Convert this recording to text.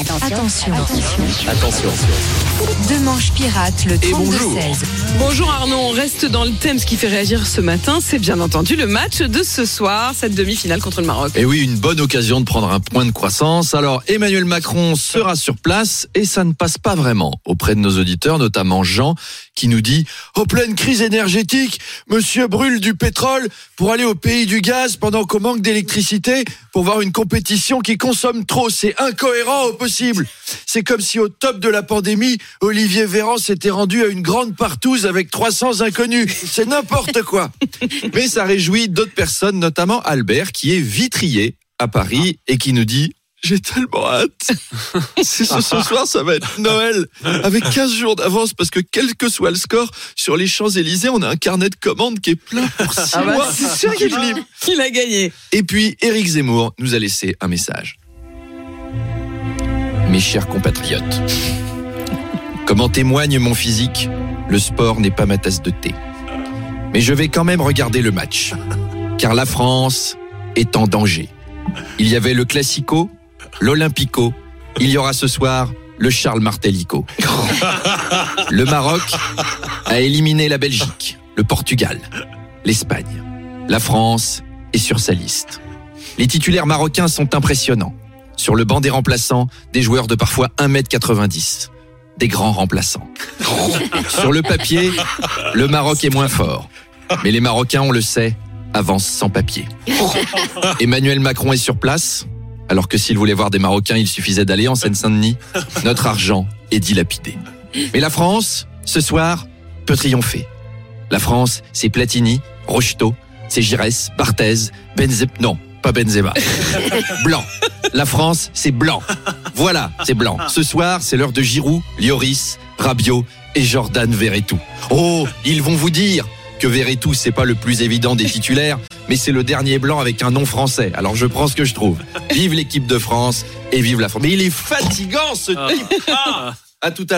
Attention. Attention. Deux manches pirates, le 32-16. Bonjour Arnaud, on reste dans le thème. Ce qui fait réagir ce matin, c'est bien entendu le match de ce soir, cette demi-finale contre le Maroc. Et oui, une bonne occasion de prendre un point de croissance. Alors, Emmanuel Macron sera sur place et ça ne passe pas vraiment auprès de nos auditeurs, notamment Jean, qui nous dit En pleine crise énergétique, monsieur brûle du pétrole pour aller au pays du gaz pendant qu'on manque d'électricité pour voir une compétition qui consomme trop. C'est incohérent au possible. C'est comme si au top de la pandémie, Olivier Véran s'était rendu à une grande partouze avec 300 inconnus. C'est n'importe quoi. Mais ça réjouit d'autres personnes, notamment Albert, qui est vitrier à Paris et qui nous dit j'ai tellement hâte. C'est ce, ce soir, ça va être Noël. Avec 15 jours d'avance, parce que quel que soit le score, sur les Champs-Élysées, on a un carnet de commandes qui est plein pour 6 Ah bah, mois. c'est sûr qu'il. Il a gagné. Et puis, Éric Zemmour nous a laissé un message. Mes chers compatriotes, comme en témoigne mon physique, le sport n'est pas ma tasse de thé. Mais je vais quand même regarder le match, car la France est en danger. Il y avait le Classico, l'Olympico, il y aura ce soir le Charles Martellico. Le Maroc a éliminé la Belgique, le Portugal, l'Espagne. La France est sur sa liste. Les titulaires marocains sont impressionnants. Sur le banc des remplaçants, des joueurs de parfois 1m90. Des grands remplaçants. Sur le papier, le Maroc est moins fort. Mais les Marocains, on le sait, avancent sans papier. Emmanuel Macron est sur place, alors que s'il voulait voir des Marocains, il suffisait d'aller en Seine-Saint-Denis. Notre argent est dilapidé. Mais la France, ce soir, peut triompher. La France, c'est Platini, Rocheteau, c'est Giresse, Barthez, Benzema. Non, pas Benzema. Blanc. La France, c'est blanc. Voilà, c'est blanc. Ce soir, c'est l'heure de Giroud, Lloris, Rabiot et Jordan Verretou. Oh, ils vont vous dire que Verretou, c'est pas le plus évident des titulaires, mais c'est le dernier blanc avec un nom français. Alors je prends ce que je trouve. Vive l'équipe de France et vive la France. Mais il est fatigant ce type. Ah, à tout à l'heure.